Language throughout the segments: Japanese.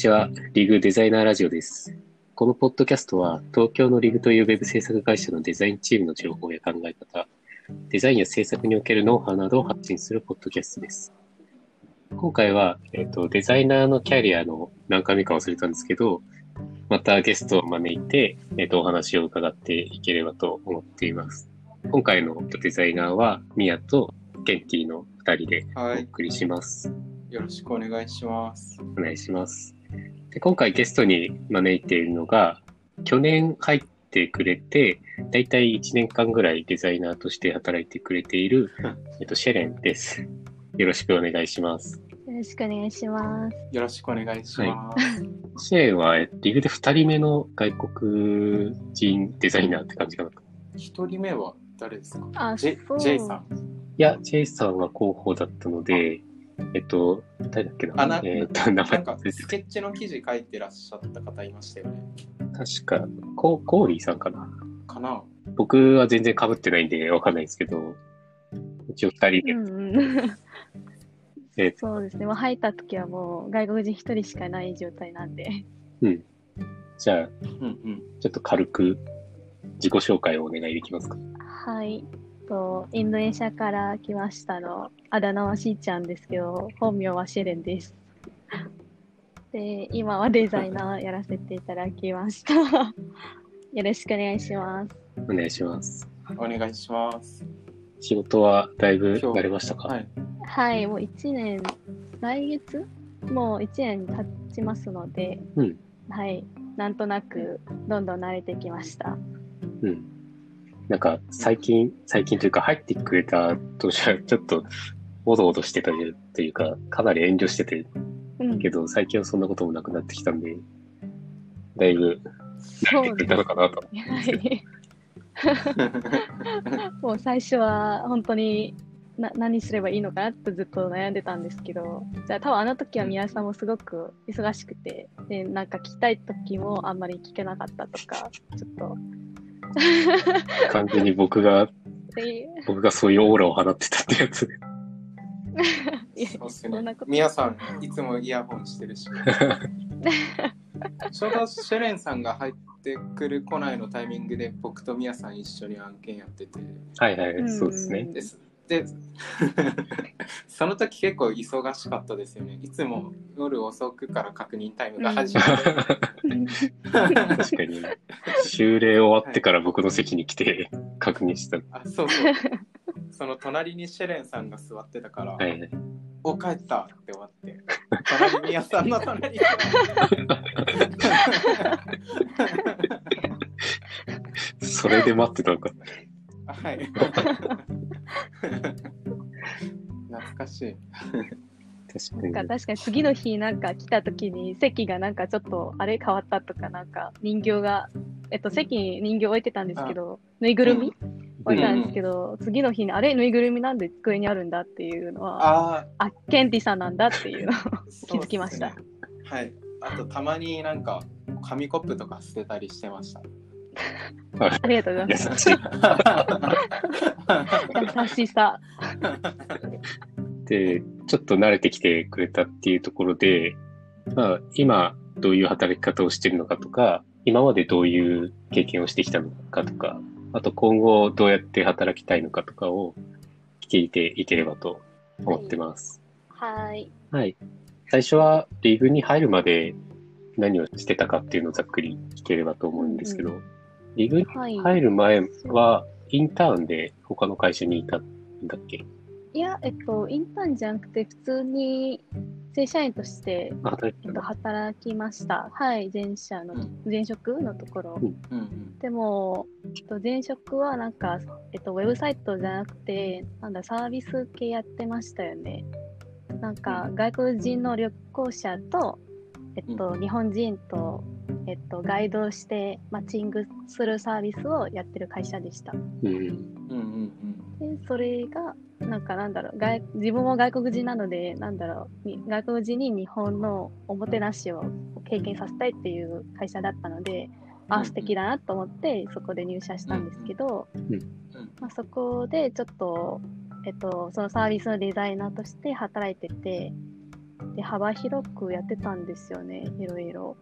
ちは。リグデザイナーラジオです。このポッドキャストは、東京のリグというウェブ制作会社のデザインチームの情報や考え方、デザインや制作におけるノウハウなどを発信するポッドキャストです。今回は、えっ、と、デザイナーのキャリアの何回目か忘れたんですけど、またゲストを招いて、えっ、と、お話を伺っていければと思っています。今回のデザイナーは、ミヤとケンティの二人でおはい、送りします。よろしくお願いします。お願いします。で今回ゲストに招いているのが、去年入ってくれて、だいたい1年間ぐらいデザイナーとして働いてくれている、えっと、シェレンです。よろしくお願いします。よろしくお願いします。よろしくお願いします。シェレンは、えっとリグで2人目の外国人デザイナーって感じかな。い一、人目は誰ですか？あ、ジそうェジェイさん。や、ジェイさんは広報だったので、えっと、誰だっけな？あなえっと、名前スケッチの記事書いてらっしゃった方いましたよね。た確か、ココーリーさんかな？かな僕は全然被ってないんでわかんないですけど、一応二人で、うんうん。えそうですね。もう入った時はもう外国人一人しかいない状態なんで。じゃあ、うんうん。ちょっと軽く自己紹介をお願いできますか？はい。とインドネシアから来ましたの。あだ名はしーちゃんですけど、本名はシェレンです。で、今はデザイナーやらせていただきました。よろしくお願いします。お願いします。お願いします。仕事はだいぶ慣れましたか？はい。はい、もう1年、来月もう1年経ちますので、うんはい、なんとなくどんどん慣れてきました。うん。なんか最近、最近というか入ってくれた当初はちょっとおどおどしてたというか、かなり遠慮しててうん、けど、最近はそんなこともなくなってきたんで、だいぶ慣れてくれたのかなと。はい。もう最初は本当にな何すればいいのかなってずっと悩んでたんですけど、じゃあ多分あの時は宮さんもすごく忙しくて、で、なんか聞きたい時もあんまり聞けなかったとか、ちょっと。完全に僕が、で僕がそういうオーラを放ってたってやつそうっすね皆さん、いつもイヤホンしてるし。ちょうどシェレンさんが入ってくる来ないのタイミングで僕とミヤさん一緒に案件やってて。はいはい、うんそうですね。です。で、その時結構忙しかったですよね。いつも夜遅くから確認タイムが始まって。確かに。修例終わってから僕の席に来て確認した。あ、そうそう。その隣にシェレンさんが座ってたから、はいはい。お帰ったって終わって、隣に屋さんの隣に。それで待ってたのか。はい。懐かしい。確かに。なんか確かに次の日なんか来た時に席がなんかちょっとあれ変わったとかなんか人形がえっと席に人形置いてたんですけどぬいぐるみ置いてたんですけど次の日にあれぬいぐるみなんで机にあるんだっていうのはああケンティさんなんだっていうのをあ、気づきましたねはい。あと、たまになんか、紙コップとか捨てたりしてました。ありがとうござい優ますしい。優しさで、ちょっと慣れてきてくれたっていうところで、まあ、今どういう働き方をしてるのかとか、今までどういう経験をしてきたのかとか、あと今後どうやって働きたいのかとかを聞いていければと思ってます。はいはい。最初はリーグに入るまで何をしてたかっていうのをざっくり聞ければと思うんですけど、リーグにはい。入る前はインターンで他の会社にいたんだっけ？いやえっとインターンじゃなくて普通に正社員として、えっと。働きました。はい前社のうん。前職のところ、うん。うんでも、えっと、前職はなんか、えっと、ウェブサイトじゃなくて、なんだ、サービス系やってましたよね。なんか、外国人の旅行者と、えっと、日本人と、えっと、ガイドしてマッチングするサービスをやってる会社でした。うん。うん。うんうんで、それが、なんかなんだろう、外自分も外国人なので、なんだろう、に外国人に日本のおもてなしを経験させたいっていう会社だったので、あ、素敵だなと思って、そこで入社したんですけど、うん。まあ、そこでちょっと、えっと、そのサービスのデザイナーとして働いてて、で幅広くやってたんですよね、いろいろ。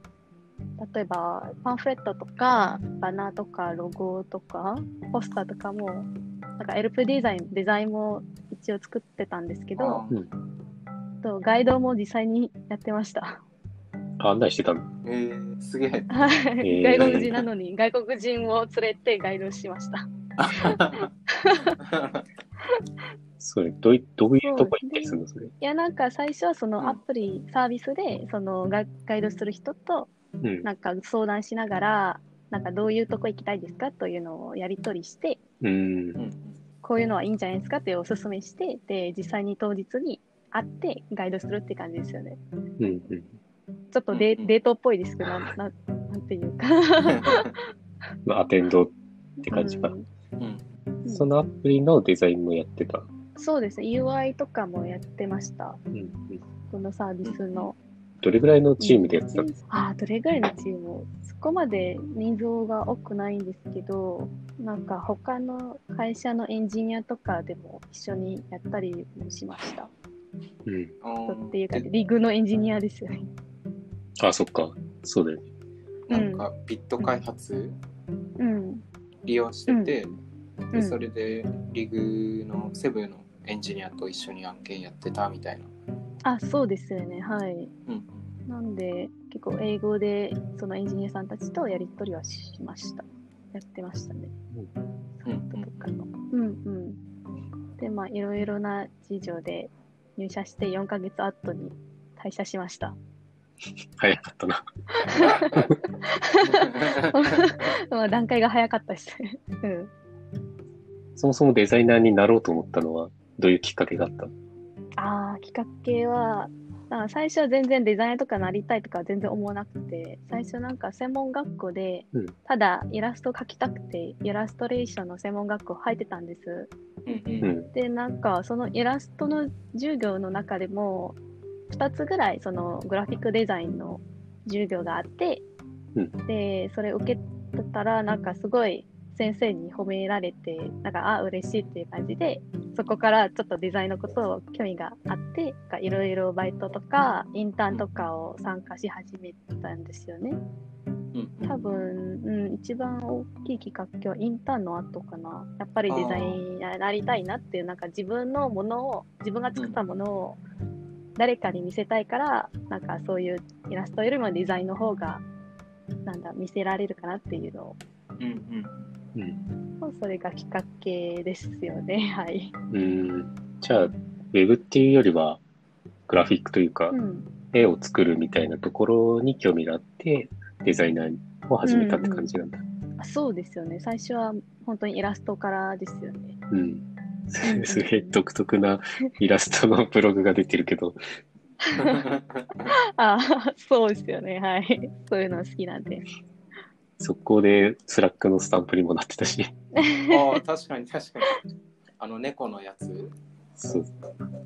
例えば、パンフレットとか、バナーとか、ロゴとか、ポスターとかも、なんか LP デザイン、デザインも一応作ってたんですけど、うんとガイドも実際にやってました。あ案内してたの？えー、すげえ。はい、ー外国人なのに、外国人を連れてガイドしました。それ、どういどういうとこ行ったりするの？それ。いや、なんか最初はそうんのアプリ、サービスで、そのガガイドする人と、うん。なんか相談しながら、なんかどういうとこ行きたいですかというのをやり取りして、うんう。んこういうのはいいんじゃないですかっておすすめして、で、実際に当日に会ってガイドするって感じですよね。うん。うん。ちょっとデ,、うんうんデートっぽいですけど、なんなんなんていうか。まあ、アテンドって感じか。うんうんそのアプリのデザインもやってた。そうですね、UI とかもやってました。うん。うんこのサービスの。どれぐらいのチームでやってたのああ、どれぐらいのチーム？そこまで人数が多くないんですけど、なんか他の会社のエンジニアとかでも一緒にやったりもしました。うん。っていうか、リグのエンジニアですよね。あ、そっか。そうだよね。なんかビット開発？うん。利用してて、うんでそれでリグのセブンのエンジニアと一緒に案件やってたみたいな。あ、そうですよね。はい。うんなんで、結構英語でそのエンジニアさんたちとやり取りはしました。やってましたね。うんうんとかの。うんうん。で、まあ、いろいろな事情で入社して4ヶ月後に退社しました。早かったな。まあ段階が早かったですね。うん。そもそもデザイナーになろうと思ったのは、どういうきっかけがあった？ああ、企画系は、なんか最初は全然デザイナーとかなりたいとか全然思わなくて、最初なんか専門学校でうん、ただイラスト描きたくて、イラストレーションの専門学校入ってたんです。うん。で、なんかそのイラストの授業の中でも、2つぐらいそのグラフィックデザインの授業があって、うんで、それ受けてたら、なんかすごい先生に褒められて、なんか、あ、嬉しいっていう感じで、そこからちょっとデザインのことを興味があって、いろいろバイトとかインターンとかを参加し始めたんですよね。うんうん多分、うん、一番大きいきっかけはインターンの後かな。やっぱりデザインになりたいなっていう、なんか自分のものを、自分が作ったものを誰かに見せたいから、なんかそういうイラストよりもデザインの方が、なんだ、見せられるかなっていうのを、うんうん。それがきっかけですよね。はい。うん。じゃあ、ウェブっていうよりは、グラフィックというかう、ん。絵を作るみたいなところに興味があって、デザイナーを始めたって感じなんだ。あそうですよね。最初は本当にイラストからですよね。うん。すげえ独特なイラストのブログが出てるけど、あそうですよね。はい。そういうの好きなんです。速攻で Slack のスタンプにもなってたし、ああ、確かに確かに。あの猫のやつ。そう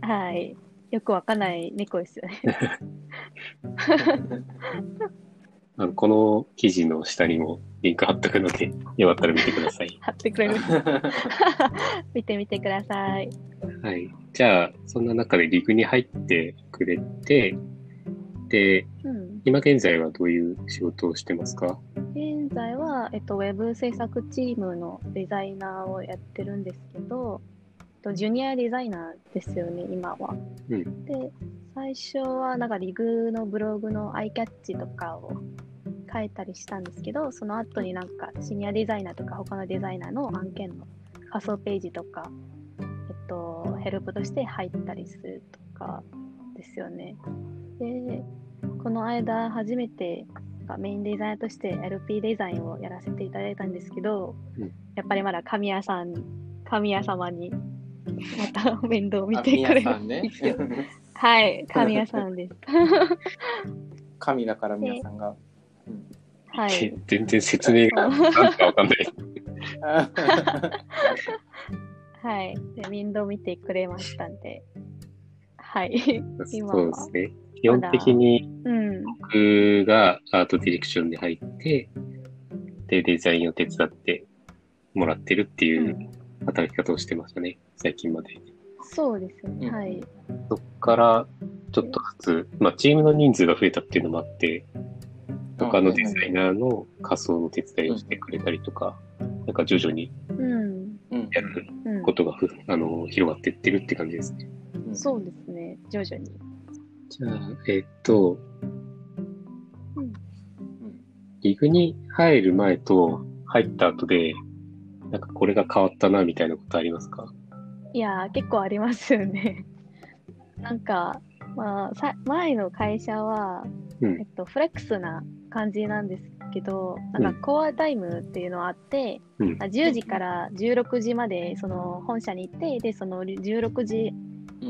はい。よくわかんない猫ですよね。あのこの記事の下にもリンク貼っとくので、よかったら見てください。貼ってくれる。見てみてください。はい。じゃあ、そんな中でリグに入ってくれて、で、うん。今現在はどういう仕事をしてますか？現在は、えっと、ウェブ制作チームのデザイナーをやってるんですけど、えっと、ジュニアデザイナーですよね、今は。うんで、最初はなんかリグのブログのアイキャッチとかを書いたりしたんですけど、その後になんかシニアデザイナーとか他のデザイナーの案件の仮想ページとか、えっと、ヘルプとして入ったりするとかですよね。で、この間初めてメインデザイナーとして LP デザインをやらせていただいたんですけど、うんやっぱりまだ神谷さん、神谷様にまた 面倒見あてくれるね。はい、神谷さんです。神だから宮さんが。はい。全然説明がなんかわかんない。はい。で、面倒見てくれましたんで。はい。今はそうですね。基本的にうん。僕がアートディレクションで入って、で、デザインを手伝ってもらってるっていう働き方をしてましたね。最近まで。そうですよね。うんはい。そっから、ちょっとずつ、まあ、チームの人数が増えたっていうのもあって、他のデザイナーの仮装の手伝いをしてくれたりとか、なんか徐々にうん。うんやるうんことがふあの広がっていってるって感じですね。うんそうですね、徐々に。じゃあ、えっと、うん。リグに入る前と入った後で、なんかこれが変わったなみたいなことありますか？いやー、結構ありますよね。なんか、まあ、さ前の会社は、うん。えっと、フレックスな感じなんですけど、なんかコアタイムっていうのがあって、うん。あ10時から16時までその本社に行って、で、その16時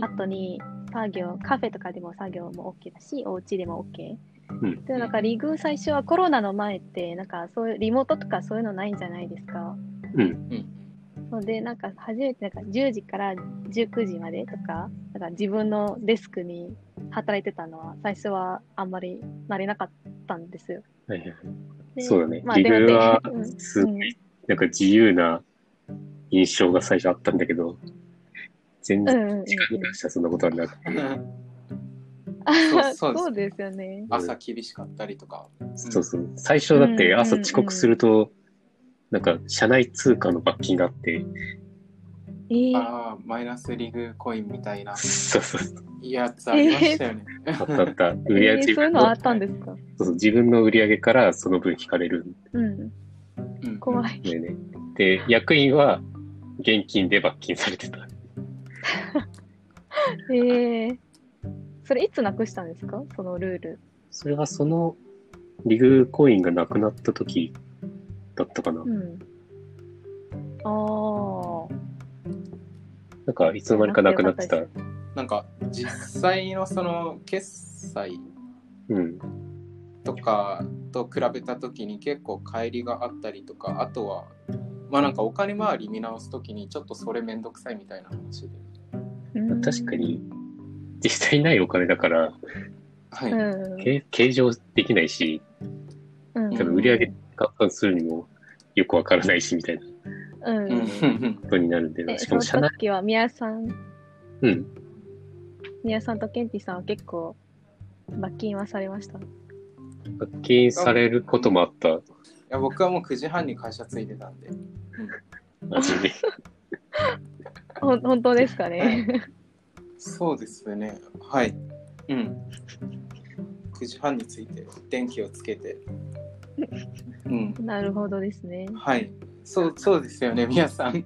後に作業、カフェとかでも作業も OK だし、お家でも OK。うんで、なんかリグ最初はコロナの前って、なんかそういうリモートとかそういうのないんじゃないですか。うん。うんので、なんか初めてなんか10時から19時までとか、なんか自分のデスクに働いてたのは、最初はあんまり慣れなかったんですよ。はいはいそうだね。リまあでもグはうんなんか自由な印象が最初あったんだけど、うんうんうんうん時間に関してはそんなことはなくて、あそうそうですそうですよね。朝厳しかったりとか。そうそう。最初だって朝遅刻すると、なんか社内通貨の罰金があって、えー、ああ、マイナスリグコインみたいなそうそうそう。やつありましたよね。あったあった。売えり上げ、ー自分のそういうのあったんですか？そうそう自分の売り上げからその分引かれるんうん。うん怖い。で、役員は現金で罰金されてた。えー、それいつなくしたんですか？そのルール。それはそのリグコインがなくなった時だったかな。うん。ああ。なんかいつの間にかなくなってた。なんか実際のその決済うん。とかと比べた時に結構乖離があったりとかあとはまあなんかお金回り見直す時にちょっとそれめんどくさいみたいな話でうん確かに、実際ないお金だから、はい、うん。計計上できないし、うん。多分売り上げ換算するにもよくわからないしみたいな。うん。うん。うん。ことになるん。で、え、しそのかも社内、時は、宮さん、うん。宮さん。とケンティさん。は結構、罰金はされました。罰金されることもあった。いや僕はもう9時半に会社着いてたん。でマジで。ほん本当ですかね？そうですね。はい。うん。9時半に着いて電気をつけて。うん。なるほどですね。はい。そうそうですよね皆さん。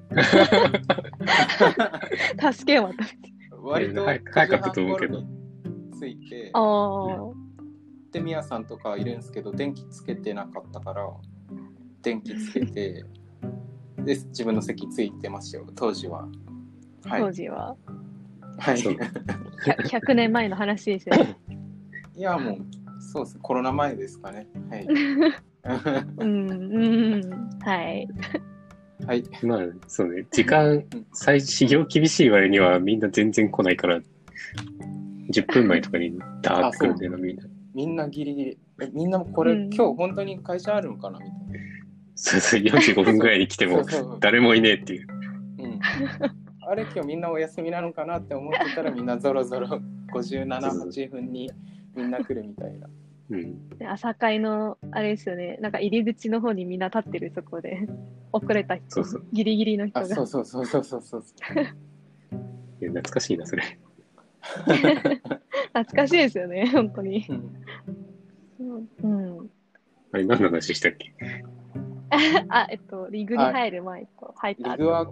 助けを渡して。割と早早かったと思うけど。9時半頃に着いて。ああ。でミヤさんとかいるんですけど電気つけてなかったから電気つけてで自分の席ついてますよ。当時は。はい。当時は？はい。そう。100 100年前の話ですよね。いやもうそうです。コロナ前ですかね。はい。うん、うん。はい。はい。まあ、そうね。時間、最始業厳しい割にはみんな全然来ないから、10分前とかにダーッと来るんだよな、みんな。みんなギリギリ。えみんなもこれ、うん。今日本当に会社あるのかなみたいそうそう、45分ぐらいに来てもそうそう、誰もいねえっていう。な、うん、あれ今日みんなお休みなのかなって思ってたらみんなぞろぞろ578分にみんな来るみたいなうん。で朝会の、あれですよね。なんか入り口の方にみんな立ってる、そこで。遅れた人。そうそうギリギリの人が。あそうそうそうそうそうそういや懐かしいな、それ。懐かしいですよね、本当に。うんうん。あれ、何の話したっけ？あ、えっと、リグに入る前と入った後リグは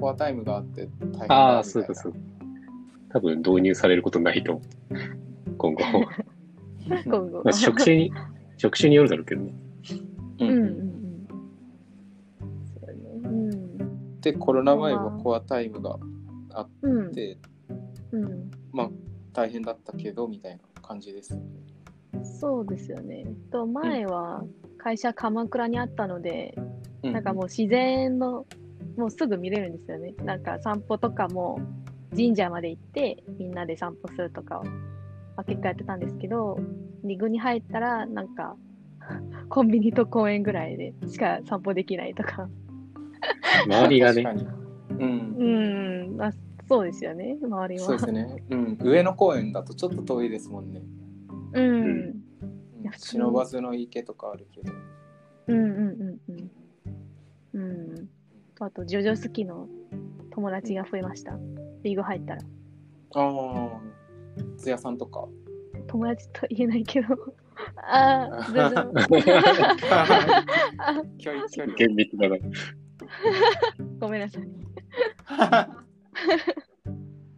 コアタイムがあって大変ああ、そうかそうか。多分導入されることないと思う。今後。今後まあ、職種に、職種によるだろうけどね。ううんうんうん。そうね。うん。でコロナ前はコアタイムがあっうん。て、うん。まあ大変だったけどみたいな感じですよねそうですよね。と前は会社鎌倉にあったので、うんなんかもう自然の、もうすぐ見れるんですよね。なんか散歩とかも神社まで行ってみんなで散歩するとかを、まあ、結構やってたんですけど、リグに入ったらなんか コンビニと公園ぐらいでしか散歩できないとか。周りがね、確かにうんうん、まあ、そうですよね、周りは。そうですね。うん。上野公園だとちょっと遠いですもんね。うん。うんいや普通に忍ばずの池とかあるけど。うんうんうんうん。うん。あと、ジョジョ好きの友達が増えました。リーグ入ったら。ああ。津屋さんとか。友達と言えないけど。ああ、ジョジョ。あ距離、距離。厳密だな。ごめんなさい。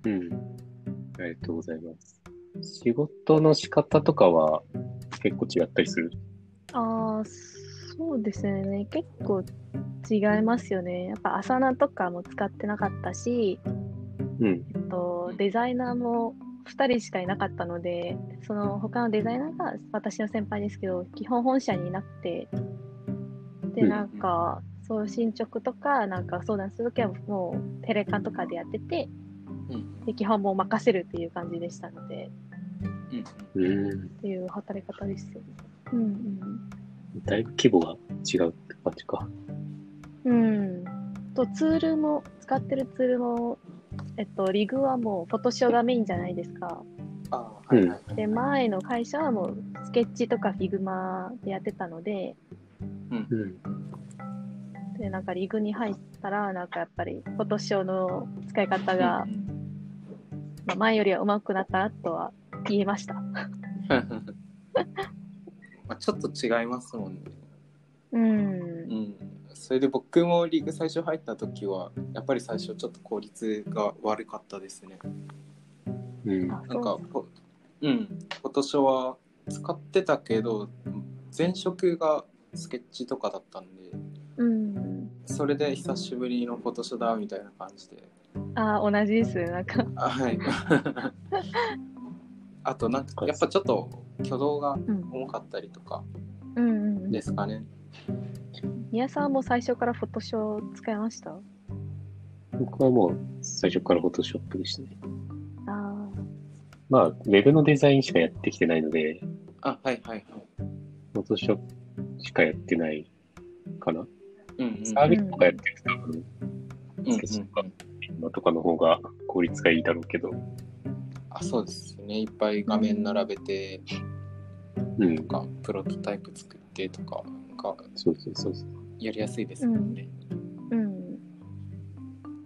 うん。ありがとうございます。仕事の仕方とかは結構違ったりするああ、そうですね。結構違いますよね。やっぱ、アサナとかも使ってなかったし、うん。えっと、デザイナーも2人しかいなかったので、その他のデザイナーが私の先輩ですけど、基本本社にいなくて、で、うんなんか、そう進捗とか、なんか相談するときはもうテレカンとかでやってて、うん。で基本もう任せるっていう感じでしたので、うん。うん。っていう働き方ですよね。うん。だいぶ規模が違うって感じか。うん。うん。と、ツールも、使ってるツールも、えっと、 LIG はもうフォトショがメインじゃないですか。ああ、はいはいはい。で、前の会社はもうスケッチとか Figma でやってたので、うん。で、なん。か LIG に入ったら、なん。かやっぱりフォトショの使い方が、まあ、前よりは上手くなったなとは言えました。まあちょっと違いますもんね。うんう。ん。それで僕もリーグ最初入った時は、やっぱり最初ちょっと効率が悪かったですね。うん。あなんかそう、フォうん、フォトショーは使ってたけど、前職がスケッチとかだったんで、うん。それで久しぶりのフォトショーだみたいな感じで。あ、同じです。なんか、あはい。あと、なんか、やっぱちょっと挙動がうん。重かったりとかうんうん。ですかね。宮さんも最初からフォトショー使いました？僕はもう最初からフォトショップでしたね。あまあ、ウェブのデザインしかやってきてないので、あ、はいはいはい。フォトショップしかやってないかな。うんうん。サービスとかやってると多分、うんうんスケッチとか、今とかの方が効率がいいだろうけど、あ、そうですね。いっぱい画面並べてうんと。か、プロトタイプ作ってとかがそうそうそうそう。やりやすいですもんね。あ。うん。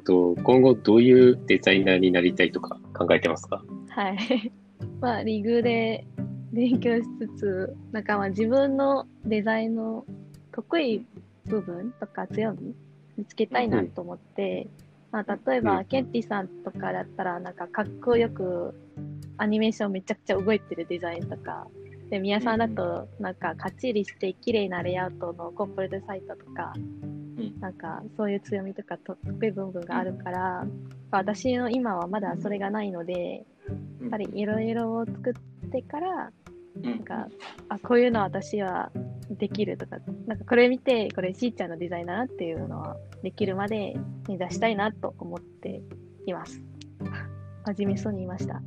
と今後どういうデザイナーになりたいとか考えてますか？はい。まあ、リグで勉強しつつ、なんかまあ自分のデザインの得意部分とか強み見つけたいなと思って、まあ、例えば、うん。ケンティさんとかだったら、なんかかっこよくアニメーションめちゃくちゃ動いてるデザインとか、で、宮さんだと、なんかかっちりして綺麗なレイアウトのコーポレートサイトとか、うん。なんかそういう強みとか得意部分があるから、私の今はまだそれがないので、ややっぱりいろいろを作ってから、うん。なんか、あ、こういうの私はできるとか、なんかこれ見て、これしーちゃんのデザインだなっていうのはできるまで目指したいなと思っています。真面目そうに言いました。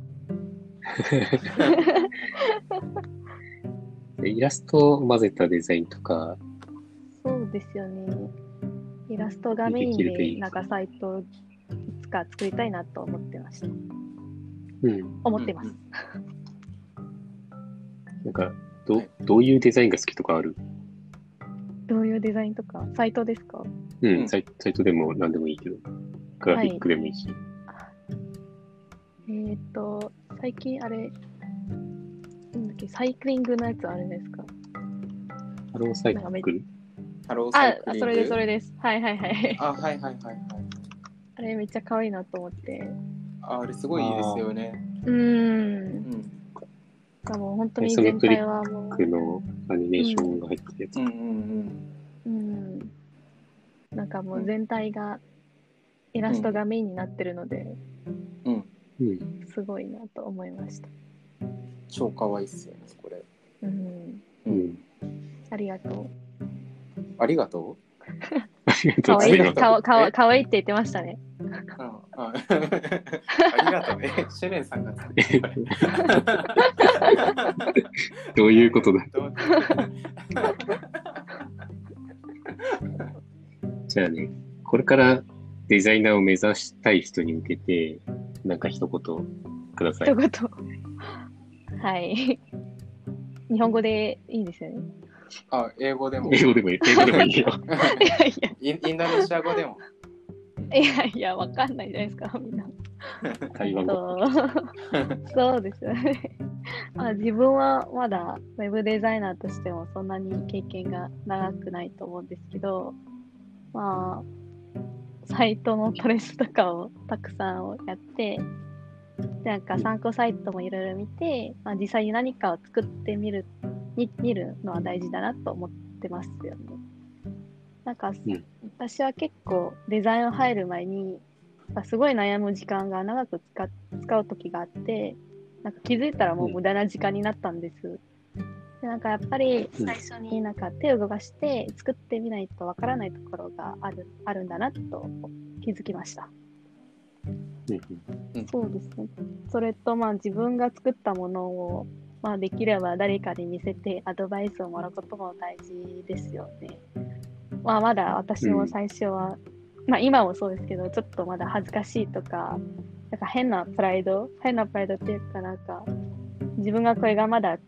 でイラストを混ぜたデザインとか、そうですよね。イラストがメインでなんかサイトいつか作りたいなと思ってました。うん。思ってます。なんか、どはい、どういうデザインが好きとかある？どういうデザインとか、サイトですか？うん、うんサイサイトでも何でもいいけど、グラフィックでもいいし。えっ、と、最近あれ、なんだっけ、サイクリングのやつあるんですか？ハローサイクル？ハローサイクリング？あ、それです、それです。はいはいはい。あ、はいはいはいはい。あれめっちゃ可愛いなと思って。ああれすごいいいですよね。うー。うんん。もう本当に全体はもクのアニメーションが入ってるやつ。うんうんう、うん。なんかもう全体がイラストがメインになってるので、うん。うん。うん。すごいなと思いました。超可愛いっすよね、これ。うん。うん。ありがとう。ありがと ありがとう可愛いい。かわかわかわいいって言ってましたね。う。ありがとう。え、シュレンさんが作ってくれ どういうことだ？じゃあね、これからデザイナーを目指したい人に向けて、なんか一言ください一。言。はい。日本語でいいですよね。あ、英語でも。英語でもいい、英語でもいいよ。いやいや。インインドネシア語でも。いやいや、わかんないじゃないですか、みんな。台湾語。そうそうですよね。まあ、自分はまだウェブデザイナーとしてもそんなに経験が長くないと思うんですけど、まあ、サイトのトレスとかをたくさんやって、でなんか参考サイトもいろいろ見て、まあ、実際に何かを作ってみるみ見るのは大事だなと思ってますよね。なんか、ん私は結構デザインを入る前にすごい悩む時間が長く使使う時があってなんか気づいたらもう無駄な時間になったんです。でなんかやっぱりうん最初になんか手を動かして作ってみないとわからないところがあるあるんだなと気づきました。うんそうですね。それとまあ自分が作ったものをまあできれば誰かに見せてアドバイスをもらうことも大事ですよね。まあまだ私も最初は、まあ今もそうですけど、ちょっとまだ恥ずかしいとか、なんか変なプライド、変なプライドっていうかなんか、自分がこれがまだ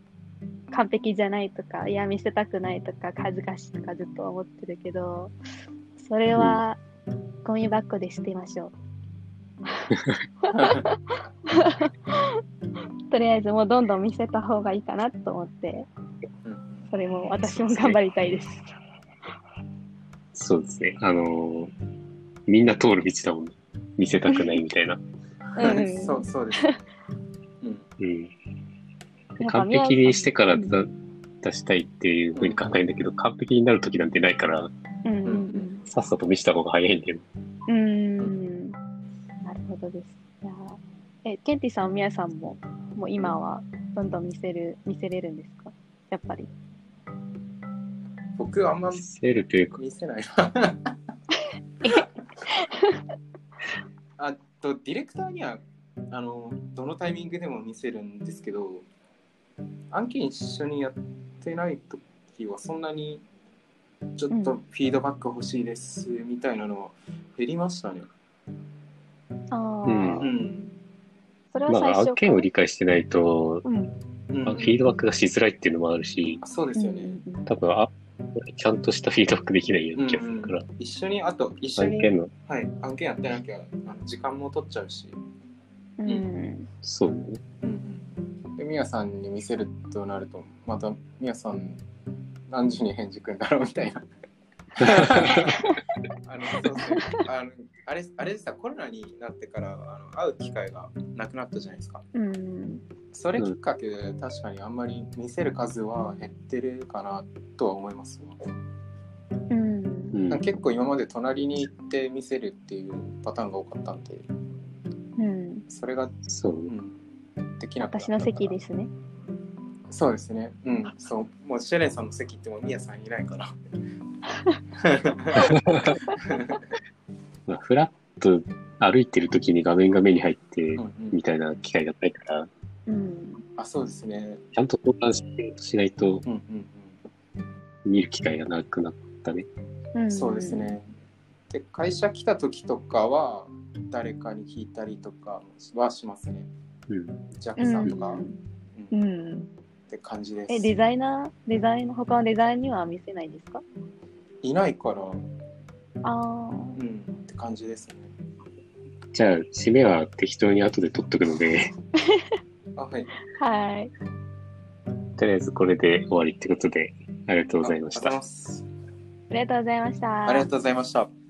完璧じゃないとか、いや見せたくないとか、恥ずかしいとかずっと思ってるけど、それはゴミ箱で捨てましょう。とりあえずもうどんどん見せた方がいいかなと思って、うんそれも私も頑張りたいです。そうですね。あのーみんな通る道だもんね。見せたくないみたいな。うんうんそうそうです。うん。完璧にしてからだ出したいっていうふうに考えるんだけど、完璧になる時なんてないから、うんうんうんさっさと見せた方が早いんだよ。うーんなるほどです。いやーえ、ケンティさん、ミヤさんも、もう今はどんどん見せる、見せれるんですか？やっぱり。僕あんま見せるというか、見せないな。あとディレクターにはあのどのタイミングでも見せるんですけど案件一緒にやってない時はそんなにちょっとフィードバック欲しいですみたいなのは減りましたね。ああ、うんうんそれはまあ最初案件を理解してないと、うん。うんまあフィードバックがしづらいっていうのもあるし、あそうですよね。多分、あ、ちゃんとしたフィードバックできないような気がするから、一緒にあと一緒に、案件の、はい、案件やってなきゃあの時間も取っちゃうし。うん。うんそうね。で、みやさんに見せるとなると、またみやさん何時に返事くんだろうみたいな。あの そうそうあのあれあれでさコロナになってからあの会う機会がなくなったじゃないですか。うんそれきっかけで確かにあんまり見せる数は減ってるかなとは思いますわ。うん結構今まで隣に行って見せるっていうパターンが多かったんで、うんそれが、そううね。ん、できなかった私の席ですね。そうですね。うん。そう。もうシェレンさんの席ってもうミヤさんいないから。まあ、フラッと歩いてる時に画面が目に入ってうんうんみたいな機会がないから、うんあ、そうですね。ちゃんと交換ししないとうんうん見る機会がなくなったね。うん。そうです。ね。で、会社来た時とかは、誰かに聞いたりとかはしますね。うん。ジャッうんクさんとか、ううんっん。て感じです。え、デザイナー？デザイン、他のデザインには見せないですか？いないから、ああ。うん、って感じですね。じゃあ、締めは適当に後で取っとくので、あ、はい。はい。とりあえずこれで終わりってことで、ありがとうございましたありがとうござい。ます。ありがとうございました。ありがとうございました。